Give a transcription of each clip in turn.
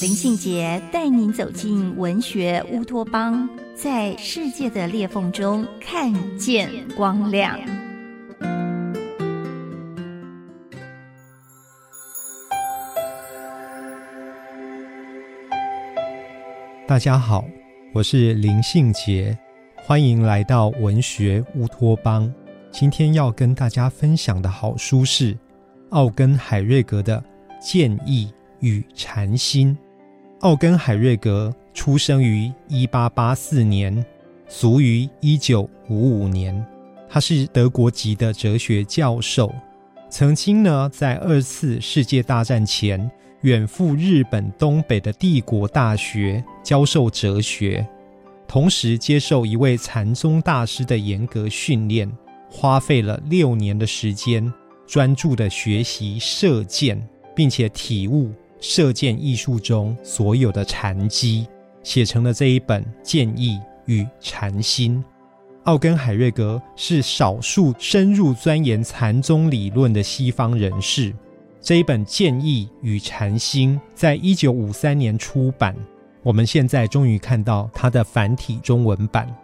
林信杰带您走进文学乌托邦。在世界的裂缝中看见光亮。大家好，我是林信杰，欢迎来到文学乌托邦。今天要跟大家分享的好书是奥根海瑞格的《建议与禅心》。奥根海瑞格。出生于一八八四年，卒于一九五五年。他是德国籍的哲学教授，曾经呢在二次世界大战前远赴日本东北的帝国大学教授哲学，同时接受一位禅宗大师的严格训练，花费了六年的时间，专注的学习射箭，并且体悟射箭艺术中所有的禅机。写成了这一本《剑意与禅心》。奥根海瑞格是少数深入钻研禅宗理论的西方人士。这一本《剑意与禅心》在一九五三年出版，我们现在终于看到它的繁体中文版。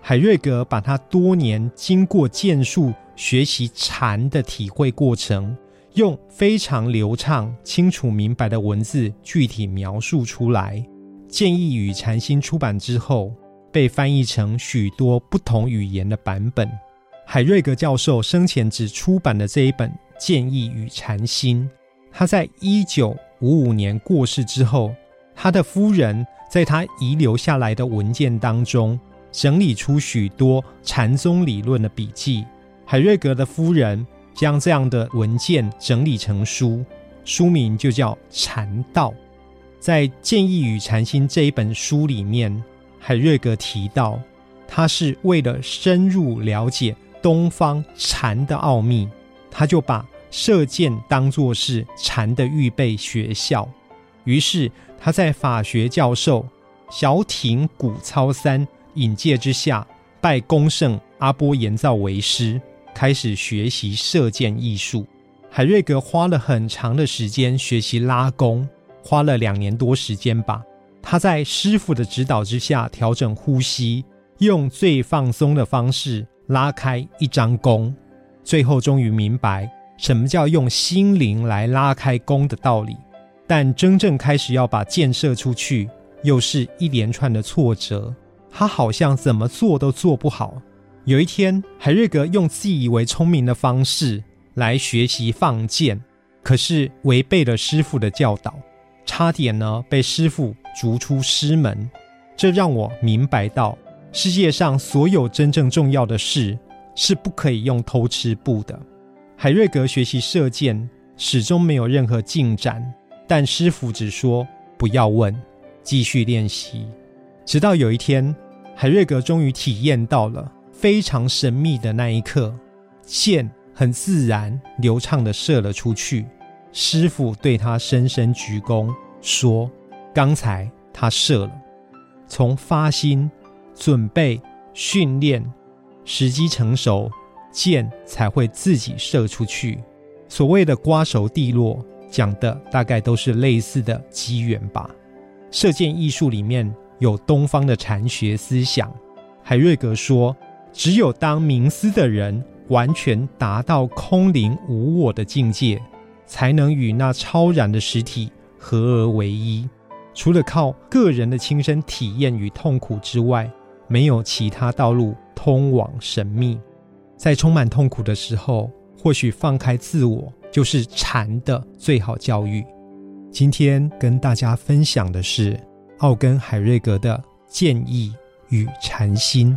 海瑞格把他多年经过剑术学习禅的体会过程，用非常流畅、清楚明白的文字具体描述出来。《建议与禅心》出版之后，被翻译成许多不同语言的版本。海瑞格教授生前只出版的这一本《建议与禅心》，他在一九五五年过世之后，他的夫人在他遗留下来的文件当中，整理出许多禅宗理论的笔记。海瑞格的夫人将这样的文件整理成书，书名就叫《禅道》。在《建议与禅心》这一本书里面，海瑞格提到，他是为了深入了解东方禅的奥秘，他就把射箭当作是禅的预备学校。于是他在法学教授小艇古操三引介之下，拜公圣阿波延造为师，开始学习射箭艺术。海瑞格花了很长的时间学习拉弓。花了两年多时间吧，他在师傅的指导之下调整呼吸，用最放松的方式拉开一张弓，最后终于明白什么叫用心灵来拉开弓的道理。但真正开始要把箭射出去，又是一连串的挫折，他好像怎么做都做不好。有一天，海瑞格用自以为聪明的方式来学习放箭，可是违背了师傅的教导。差点呢被师傅逐出师门，这让我明白到世界上所有真正重要的事是不可以用偷吃布的。海瑞格学习射箭始终没有任何进展，但师傅只说不要问，继续练习。直到有一天，海瑞格终于体验到了非常神秘的那一刻，箭很自然流畅的射了出去。师傅对他深深鞠躬，说：“刚才他射了，从发心、准备、训练，时机成熟，箭才会自己射出去。所谓的瓜熟蒂落，讲的大概都是类似的机缘吧。射箭艺术里面有东方的禅学思想。海瑞格说，只有当冥思的人完全达到空灵无我的境界。”才能与那超然的实体合而为一。除了靠个人的亲身体验与痛苦之外，没有其他道路通往神秘。在充满痛苦的时候，或许放开自我就是禅的最好教育。今天跟大家分享的是奥根海瑞格的建议与禅心。